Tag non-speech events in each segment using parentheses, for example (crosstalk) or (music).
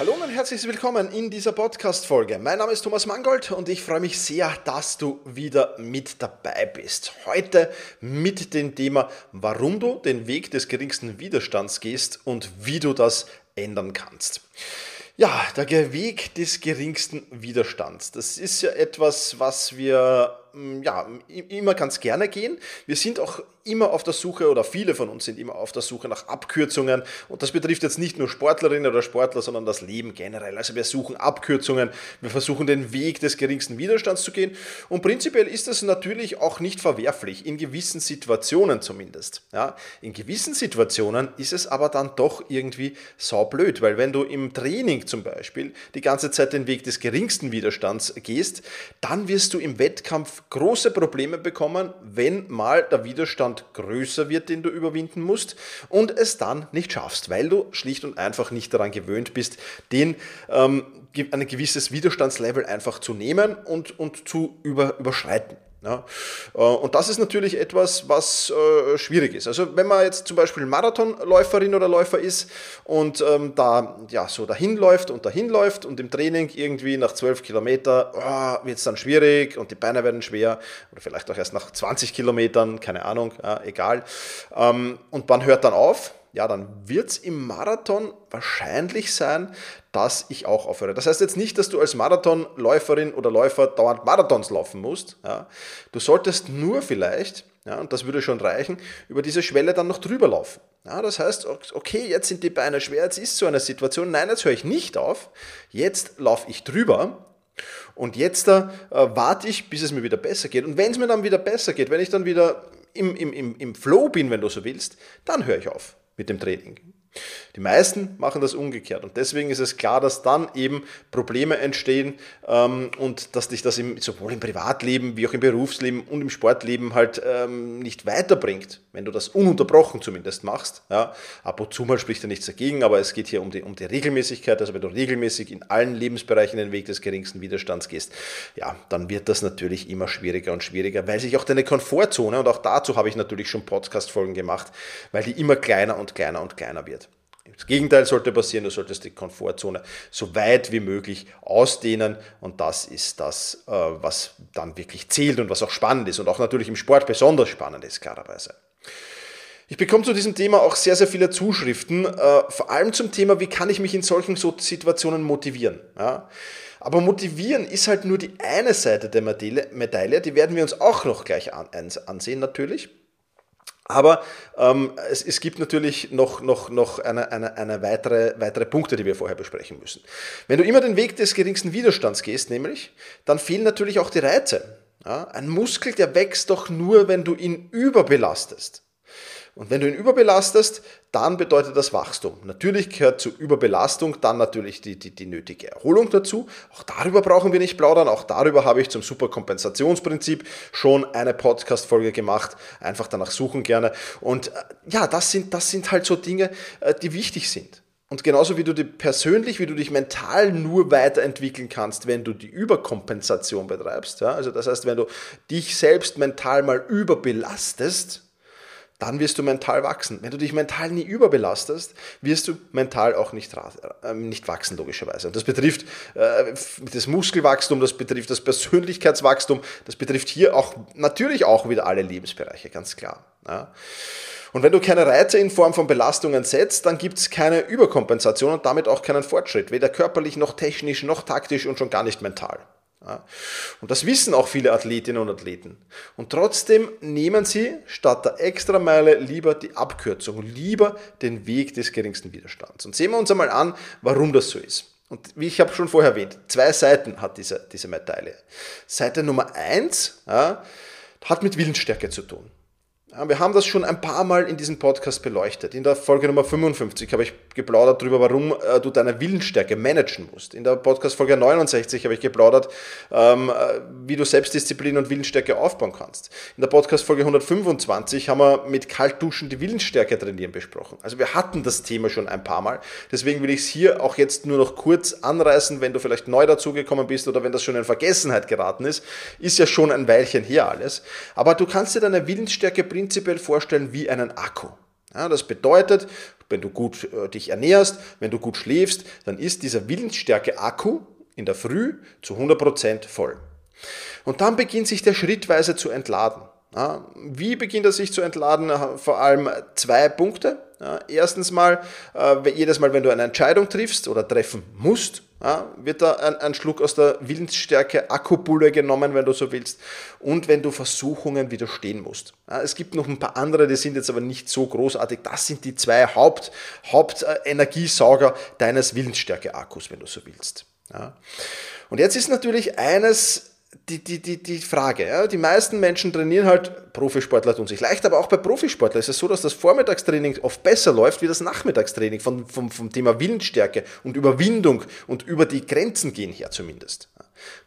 Hallo und herzlich willkommen in dieser Podcast-Folge. Mein Name ist Thomas Mangold und ich freue mich sehr, dass du wieder mit dabei bist. Heute mit dem Thema, warum du den Weg des geringsten Widerstands gehst und wie du das ändern kannst. Ja, der Weg des geringsten Widerstands. Das ist ja etwas, was wir ja, immer ganz gerne gehen. Wir sind auch immer auf der Suche oder viele von uns sind immer auf der Suche nach Abkürzungen und das betrifft jetzt nicht nur Sportlerinnen oder Sportler, sondern das Leben generell. Also wir suchen Abkürzungen, wir versuchen den Weg des geringsten Widerstands zu gehen und prinzipiell ist das natürlich auch nicht verwerflich, in gewissen Situationen zumindest. Ja, in gewissen Situationen ist es aber dann doch irgendwie saublöd, weil wenn du im Training zum Beispiel die ganze Zeit den Weg des geringsten Widerstands gehst, dann wirst du im Wettkampf große Probleme bekommen, wenn mal der Widerstand größer wird, den du überwinden musst und es dann nicht schaffst, weil du schlicht und einfach nicht daran gewöhnt bist, den ähm, ein gewisses Widerstandslevel einfach zu nehmen und, und zu über, überschreiten. Ja, äh, und das ist natürlich etwas, was äh, schwierig ist. Also wenn man jetzt zum Beispiel Marathonläuferin oder Läufer ist und ähm, da ja so dahin läuft und dahin läuft und im Training irgendwie nach 12 Kilometer oh, wird es dann schwierig und die Beine werden schwer oder vielleicht auch erst nach 20 Kilometern, keine Ahnung, ja, egal. Ähm, und man hört dann auf, ja, dann wird es im Marathon wahrscheinlich sein, dass ich auch aufhöre. Das heißt jetzt nicht, dass du als Marathonläuferin oder Läufer dauernd Marathons laufen musst. Ja. Du solltest nur vielleicht, ja, und das würde schon reichen, über diese Schwelle dann noch drüber laufen. Ja, das heißt, okay, jetzt sind die Beine schwer, jetzt ist so eine Situation, nein, jetzt höre ich nicht auf, jetzt laufe ich drüber und jetzt äh, warte ich, bis es mir wieder besser geht. Und wenn es mir dann wieder besser geht, wenn ich dann wieder im, im, im, im Flow bin, wenn du so willst, dann höre ich auf mit dem Training. Die meisten machen das umgekehrt und deswegen ist es klar, dass dann eben Probleme entstehen ähm, und dass dich das im, sowohl im Privatleben wie auch im Berufsleben und im Sportleben halt ähm, nicht weiterbringt, wenn du das ununterbrochen zumindest machst. Ja. Ab und zu mal spricht er nichts dagegen, aber es geht hier um die, um die Regelmäßigkeit, also wenn du regelmäßig in allen Lebensbereichen den Weg des geringsten Widerstands gehst, ja, dann wird das natürlich immer schwieriger und schwieriger, weil sich auch deine Komfortzone, und auch dazu habe ich natürlich schon Podcast-Folgen gemacht, weil die immer kleiner und kleiner und kleiner wird. Das Gegenteil sollte passieren, du solltest die Komfortzone so weit wie möglich ausdehnen und das ist das, äh, was dann wirklich zählt und was auch spannend ist und auch natürlich im Sport besonders spannend ist, klarerweise. Ich bekomme zu diesem Thema auch sehr, sehr viele Zuschriften, äh, vor allem zum Thema, wie kann ich mich in solchen Situationen motivieren. Aber motivieren ist halt nur die eine Seite der Medaille, die werden wir uns auch noch gleich ansehen natürlich. Aber ähm, es, es, gibt natürlich noch, noch, noch eine, eine, eine weitere, weitere Punkte, die wir vorher besprechen müssen. Wenn du immer den Weg des geringsten Widerstands gehst, nämlich, dann fehlen natürlich auch die Reize. Ja? Ein Muskel, der wächst doch nur, wenn du ihn überbelastest. Und wenn du ihn überbelastest, dann bedeutet das Wachstum. Natürlich gehört zur Überbelastung dann natürlich die, die, die nötige Erholung dazu. Auch darüber brauchen wir nicht plaudern. Auch darüber habe ich zum Superkompensationsprinzip schon eine Podcast-Folge gemacht. Einfach danach suchen gerne. Und äh, ja, das sind, das sind halt so Dinge, äh, die wichtig sind. Und genauso wie du dich persönlich, wie du dich mental nur weiterentwickeln kannst, wenn du die Überkompensation betreibst. Ja? Also das heißt, wenn du dich selbst mental mal überbelastest, dann wirst du mental wachsen. Wenn du dich mental nie überbelastest, wirst du mental auch nicht, äh, nicht wachsen, logischerweise. Und das betrifft äh, das Muskelwachstum, das betrifft das Persönlichkeitswachstum, das betrifft hier auch natürlich auch wieder alle Lebensbereiche, ganz klar. Ja. Und wenn du keine Reize in Form von Belastungen setzt, dann gibt es keine Überkompensation und damit auch keinen Fortschritt, weder körperlich noch technisch noch taktisch und schon gar nicht mental. Und das wissen auch viele Athletinnen und Athleten. Und trotzdem nehmen sie statt der Extrameile lieber die Abkürzung, lieber den Weg des geringsten Widerstands. Und sehen wir uns einmal an, warum das so ist. Und wie ich habe schon vorher erwähnt, zwei Seiten hat diese, diese Medaille. Seite Nummer eins ja, hat mit Willensstärke zu tun. Wir haben das schon ein paar Mal in diesem Podcast beleuchtet. In der Folge Nummer 55 habe ich geplaudert darüber, warum äh, du deine Willensstärke managen musst. In der Podcast Folge 69 habe ich geplaudert, ähm, äh, wie du Selbstdisziplin und Willensstärke aufbauen kannst. In der Podcast Folge 125 haben wir mit Kaltduschen die Willensstärke trainieren besprochen. Also wir hatten das Thema schon ein paar Mal. Deswegen will ich es hier auch jetzt nur noch kurz anreißen, wenn du vielleicht neu dazugekommen bist oder wenn das schon in Vergessenheit geraten ist. Ist ja schon ein Weilchen her alles. Aber du kannst dir deine Willensstärke bringen prinzipiell vorstellen wie einen Akku. Ja, das bedeutet, wenn du gut äh, dich ernährst, wenn du gut schläfst, dann ist dieser Willensstärke-Akku in der Früh zu 100% voll. Und dann beginnt sich der schrittweise zu entladen. Ja, wie beginnt er sich zu entladen? Vor allem zwei Punkte. Ja, erstens mal, äh, jedes Mal, wenn du eine Entscheidung triffst oder treffen musst, ja, wird da ein, ein, Schluck aus der Willensstärke Akkubulle genommen, wenn du so willst, und wenn du Versuchungen widerstehen musst. Ja, es gibt noch ein paar andere, die sind jetzt aber nicht so großartig. Das sind die zwei Haupt, Hauptenergiesauger deines Willensstärke-Akkus, wenn du so willst. Ja. Und jetzt ist natürlich eines die, die, die, die Frage. Ja? Die meisten Menschen trainieren halt, Profisportler tun sich leicht, aber auch bei Profisportlern ist es so, dass das Vormittagstraining oft besser läuft wie das Nachmittagstraining vom, vom, vom Thema Willensstärke und Überwindung und über die Grenzen gehen her zumindest.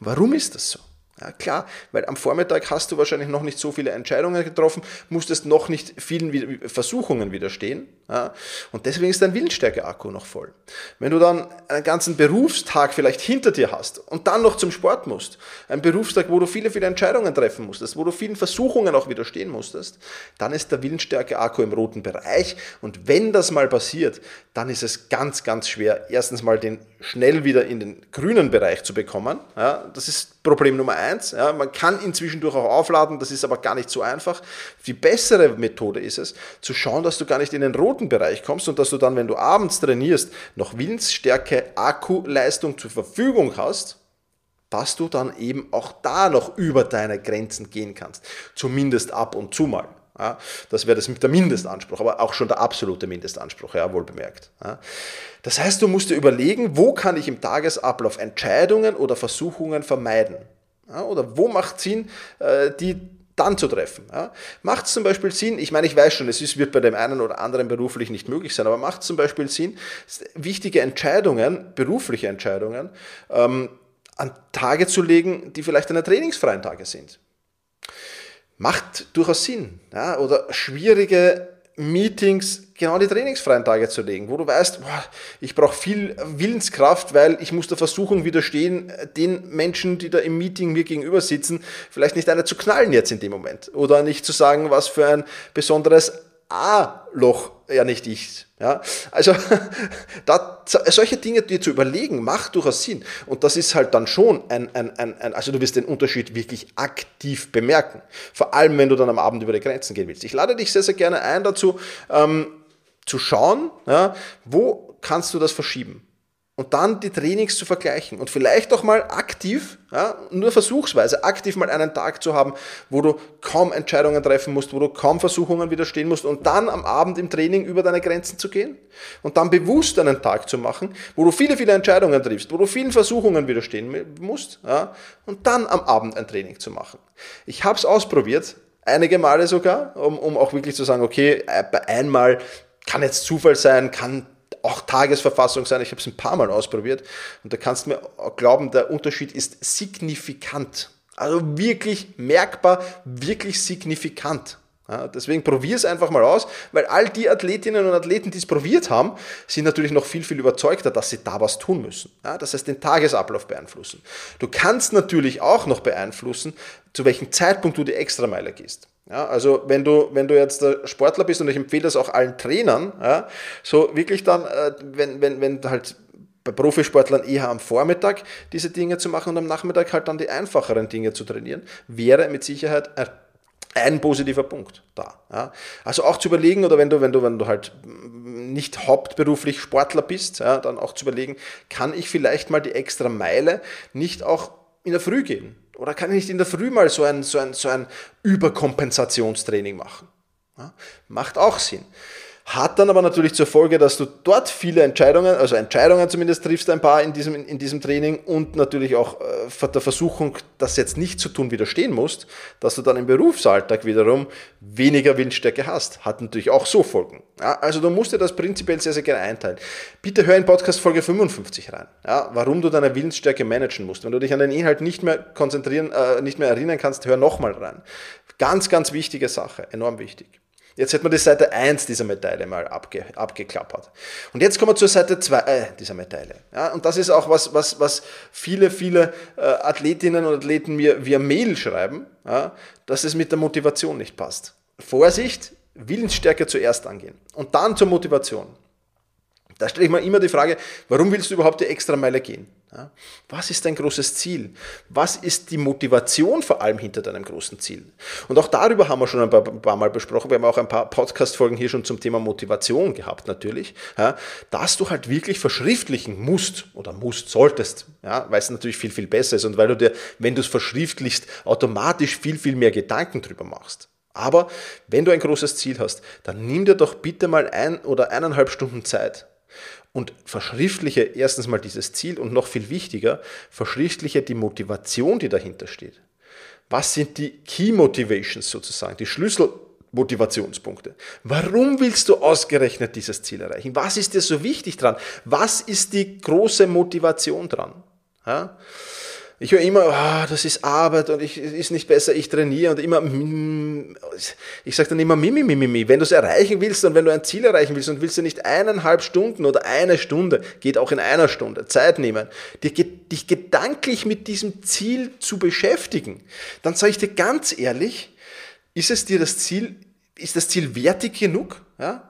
Warum ist das so? Ja, klar, weil am Vormittag hast du wahrscheinlich noch nicht so viele Entscheidungen getroffen, musstest noch nicht vielen Versuchungen widerstehen. Ja, und deswegen ist dein Willensstärke-Akku noch voll. Wenn du dann einen ganzen Berufstag vielleicht hinter dir hast und dann noch zum Sport musst, ein Berufstag, wo du viele, viele Entscheidungen treffen musstest, wo du vielen Versuchungen auch widerstehen musstest, dann ist der Willensstärke-Akku im roten Bereich. Und wenn das mal passiert, dann ist es ganz, ganz schwer, erstens mal den schnell wieder in den grünen Bereich zu bekommen. Ja, das ist Problem Nummer eins. Ja, man kann ihn zwischendurch auch aufladen, das ist aber gar nicht so einfach. Die bessere Methode ist es, zu schauen, dass du gar nicht in den roten Bereich kommst und dass du dann, wenn du abends trainierst, noch Willensstärke, Akkuleistung zur Verfügung hast, dass du dann eben auch da noch über deine Grenzen gehen kannst. Zumindest ab und zu mal. Ja, das wäre das der Mindestanspruch, aber auch schon der absolute Mindestanspruch, ja, wohl bemerkt. Ja. Das heißt, du musst dir überlegen, wo kann ich im Tagesablauf Entscheidungen oder Versuchungen vermeiden? Ja, oder wo macht Sinn, äh, die dann zu treffen. Ja. Macht es zum Beispiel Sinn, ich meine, ich weiß schon, es ist, wird bei dem einen oder anderen beruflich nicht möglich sein, aber macht es zum Beispiel Sinn, wichtige Entscheidungen, berufliche Entscheidungen, ähm, an Tage zu legen, die vielleicht deine trainingsfreien Tage sind macht durchaus Sinn. Ja? Oder schwierige Meetings genau die trainingsfreien Tage zu legen, wo du weißt, boah, ich brauche viel Willenskraft, weil ich muss der Versuchung widerstehen, den Menschen, die da im Meeting mir gegenüber sitzen, vielleicht nicht eine zu knallen jetzt in dem Moment. Oder nicht zu sagen, was für ein besonderes A-Loch ja nicht ich. Ja? Also (laughs) da, solche Dinge dir zu überlegen, macht durchaus Sinn. Und das ist halt dann schon ein, ein, ein, ein, also du wirst den Unterschied wirklich aktiv bemerken. Vor allem, wenn du dann am Abend über die Grenzen gehen willst. Ich lade dich sehr, sehr gerne ein dazu, ähm, zu schauen, ja, wo kannst du das verschieben und dann die Trainings zu vergleichen und vielleicht auch mal aktiv, ja, nur versuchsweise, aktiv mal einen Tag zu haben, wo du kaum Entscheidungen treffen musst, wo du kaum Versuchungen widerstehen musst und dann am Abend im Training über deine Grenzen zu gehen und dann bewusst einen Tag zu machen, wo du viele, viele Entscheidungen triffst, wo du vielen Versuchungen widerstehen musst ja, und dann am Abend ein Training zu machen. Ich habe es ausprobiert, einige Male sogar, um, um auch wirklich zu sagen, okay, äh, einmal kann jetzt Zufall sein, kann auch Tagesverfassung sein. Ich habe es ein paar Mal ausprobiert und da kannst du mir glauben, der Unterschied ist signifikant. Also wirklich merkbar, wirklich signifikant. Ja, deswegen probier es einfach mal aus, weil all die Athletinnen und Athleten, die es probiert haben, sind natürlich noch viel, viel überzeugter, dass sie da was tun müssen. Ja, das heißt, den Tagesablauf beeinflussen. Du kannst natürlich auch noch beeinflussen, zu welchem Zeitpunkt du die Extrameile gehst. Ja, also wenn du, wenn du jetzt Sportler bist und ich empfehle das auch allen Trainern, ja, so wirklich dann, äh, wenn, wenn, wenn halt bei Profisportlern eher am Vormittag diese Dinge zu machen und am Nachmittag halt dann die einfacheren Dinge zu trainieren, wäre mit Sicherheit ein positiver Punkt da. Ja. Also auch zu überlegen, oder wenn du, wenn du, wenn du halt nicht hauptberuflich Sportler bist, ja, dann auch zu überlegen, kann ich vielleicht mal die extra Meile nicht auch in der Früh gehen? Oder kann ich nicht in der Früh mal so ein, so ein, so ein Überkompensationstraining machen? Ja, macht auch Sinn. Hat dann aber natürlich zur Folge, dass du dort viele Entscheidungen, also Entscheidungen zumindest triffst ein paar in diesem, in diesem Training und natürlich auch äh, der Versuchung, das jetzt nicht zu tun, widerstehen musst, dass du dann im Berufsalltag wiederum weniger Willensstärke hast. Hat natürlich auch so Folgen. Ja, also du musst dir das prinzipiell sehr, sehr gerne einteilen. Bitte hör in Podcast Folge 55 rein, ja, warum du deine Willensstärke managen musst. Wenn du dich an den Inhalt nicht mehr konzentrieren, äh, nicht mehr erinnern kannst, hör nochmal rein. Ganz, ganz wichtige Sache, enorm wichtig. Jetzt hätten wir die Seite 1 dieser Medaille mal abge, abgeklappert. Und jetzt kommen wir zur Seite 2 äh, dieser Medaille. Ja, und das ist auch was, was, was viele, viele äh, Athletinnen und Athleten mir via Mail schreiben, ja, dass es mit der Motivation nicht passt. Vorsicht, Willensstärke zuerst angehen und dann zur Motivation. Da stelle ich mir immer die Frage, warum willst du überhaupt die extra Meile gehen? Ja, was ist dein großes Ziel? Was ist die Motivation vor allem hinter deinem großen Ziel? Und auch darüber haben wir schon ein paar, ein paar Mal besprochen. Wir haben auch ein paar Podcast-Folgen hier schon zum Thema Motivation gehabt, natürlich. Ja, dass du halt wirklich verschriftlichen musst oder musst, solltest, ja, weil es natürlich viel, viel besser ist und weil du dir, wenn du es verschriftlichst, automatisch viel, viel mehr Gedanken drüber machst. Aber wenn du ein großes Ziel hast, dann nimm dir doch bitte mal ein oder eineinhalb Stunden Zeit und verschriftliche erstens mal dieses Ziel und noch viel wichtiger, verschriftliche die Motivation, die dahinter steht. Was sind die Key Motivations sozusagen, die Schlüsselmotivationspunkte? Warum willst du ausgerechnet dieses Ziel erreichen? Was ist dir so wichtig dran? Was ist die große Motivation dran? Ja? Ich höre immer, oh, das ist Arbeit und ich ist nicht besser, ich trainiere und immer, mm, ich sage dann immer, mimi, mimi, mimi. Wenn du es erreichen willst und wenn du ein Ziel erreichen willst und willst du nicht eineinhalb Stunden oder eine Stunde, geht auch in einer Stunde, Zeit nehmen, dich gedanklich mit diesem Ziel zu beschäftigen, dann sage ich dir ganz ehrlich, ist es dir das Ziel, ist das Ziel wertig genug? Ja?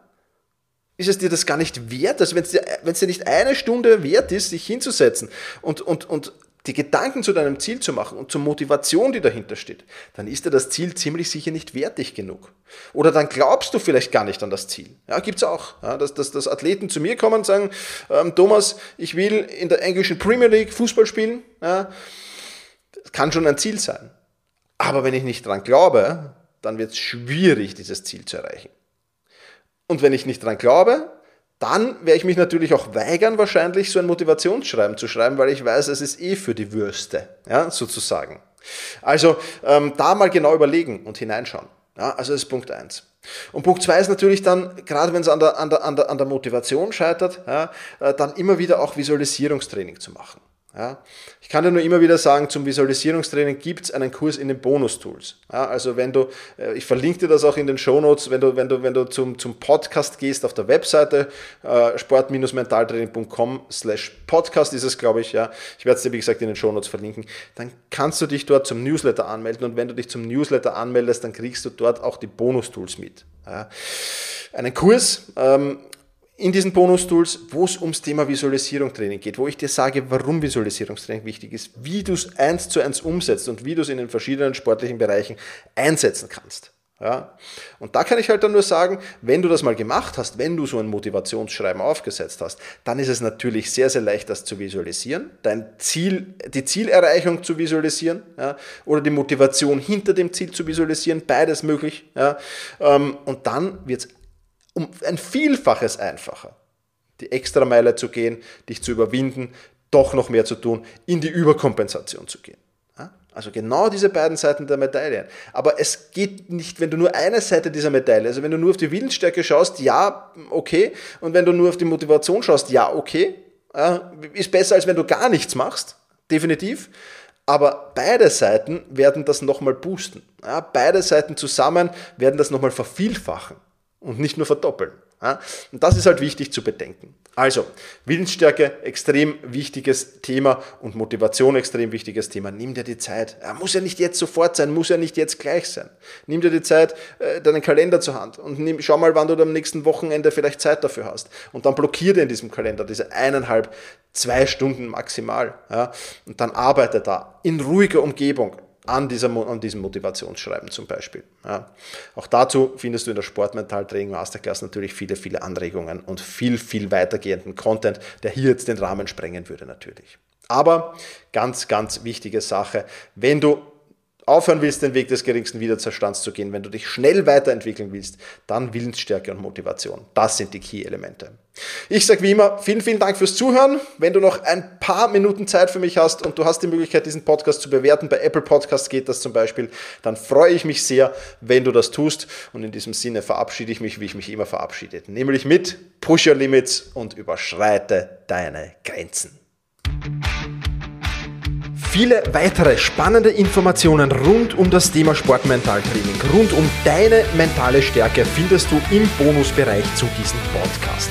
ist es dir das gar nicht wert, also wenn es dir, dir nicht eine Stunde wert ist, sich hinzusetzen und, und, und die Gedanken zu deinem Ziel zu machen und zur Motivation, die dahinter steht, dann ist dir das Ziel ziemlich sicher nicht wertig genug. Oder dann glaubst du vielleicht gar nicht an das Ziel. Ja, gibt es auch. Ja, dass, dass, dass Athleten zu mir kommen und sagen, ähm, Thomas, ich will in der englischen Premier League Fußball spielen. Ja, das kann schon ein Ziel sein. Aber wenn ich nicht dran glaube, dann wird es schwierig, dieses Ziel zu erreichen. Und wenn ich nicht dran glaube, dann werde ich mich natürlich auch weigern, wahrscheinlich so ein Motivationsschreiben zu schreiben, weil ich weiß, es ist eh für die Würste, ja, sozusagen. Also ähm, da mal genau überlegen und hineinschauen. Ja, also das ist Punkt eins. Und Punkt zwei ist natürlich dann, gerade wenn es an der, an, der, an, der, an der Motivation scheitert, ja, äh, dann immer wieder auch Visualisierungstraining zu machen. Ja, ich kann dir nur immer wieder sagen, zum Visualisierungstraining gibt es einen Kurs in den Bonus-Tools. Ja, also wenn du, äh, ich verlinke dir das auch in den Shownotes, wenn du, wenn du, wenn du zum, zum Podcast gehst auf der Webseite äh, sport-mentaltraining.com slash podcast ist es, glaube ich, ja. Ich werde es dir, wie gesagt, in den Shownotes verlinken. Dann kannst du dich dort zum Newsletter anmelden und wenn du dich zum Newsletter anmeldest, dann kriegst du dort auch die Bonus-Tools mit. Ja. Einen Kurs, ähm, in diesen Bonus-Tools, wo es ums Thema Visualisierung Training geht, wo ich dir sage, warum Visualisierungstraining wichtig ist, wie du es eins zu eins umsetzt und wie du es in den verschiedenen sportlichen Bereichen einsetzen kannst. Ja? Und da kann ich halt dann nur sagen, wenn du das mal gemacht hast, wenn du so ein Motivationsschreiben aufgesetzt hast, dann ist es natürlich sehr, sehr leicht, das zu visualisieren, dein Ziel, die Zielerreichung zu visualisieren ja? oder die Motivation hinter dem Ziel zu visualisieren, beides möglich. Ja? Ähm, und dann wird es um ein Vielfaches einfacher, die Extrameile zu gehen, dich zu überwinden, doch noch mehr zu tun, in die Überkompensation zu gehen. Also genau diese beiden Seiten der Medaille. Aber es geht nicht, wenn du nur eine Seite dieser Medaille, also wenn du nur auf die Willensstärke schaust, ja, okay. Und wenn du nur auf die Motivation schaust, ja, okay. Ist besser, als wenn du gar nichts machst, definitiv. Aber beide Seiten werden das nochmal boosten. beide Seiten zusammen werden das nochmal vervielfachen und nicht nur verdoppeln. Und das ist halt wichtig zu bedenken. Also, Willensstärke, extrem wichtiges Thema und Motivation, extrem wichtiges Thema. Nimm dir die Zeit. Er muss ja nicht jetzt sofort sein, muss ja nicht jetzt gleich sein. Nimm dir die Zeit, äh, deinen Kalender zur Hand und nimm, schau mal, wann du am nächsten Wochenende vielleicht Zeit dafür hast. Und dann blockier dir in diesem Kalender diese eineinhalb, zwei Stunden maximal. Und dann arbeite da in ruhiger Umgebung an, dieser, an diesem Motivationsschreiben zum Beispiel. Ja. Auch dazu findest du in der Sportmental-Training Masterclass natürlich viele, viele Anregungen und viel, viel weitergehenden Content, der hier jetzt den Rahmen sprengen würde natürlich. Aber ganz, ganz wichtige Sache, wenn du aufhören willst, den Weg des geringsten Widerstands zu gehen, wenn du dich schnell weiterentwickeln willst, dann Willensstärke und Motivation. Das sind die Key-Elemente. Ich sage wie immer, vielen, vielen Dank fürs Zuhören. Wenn du noch ein paar Minuten Zeit für mich hast und du hast die Möglichkeit, diesen Podcast zu bewerten, bei Apple Podcasts geht das zum Beispiel, dann freue ich mich sehr, wenn du das tust. Und in diesem Sinne verabschiede ich mich, wie ich mich immer verabschiede, nämlich mit Push Your Limits und überschreite deine Grenzen. Viele weitere spannende Informationen rund um das Thema Sportmentaltraining, rund um deine mentale Stärke findest du im Bonusbereich zu diesem Podcast.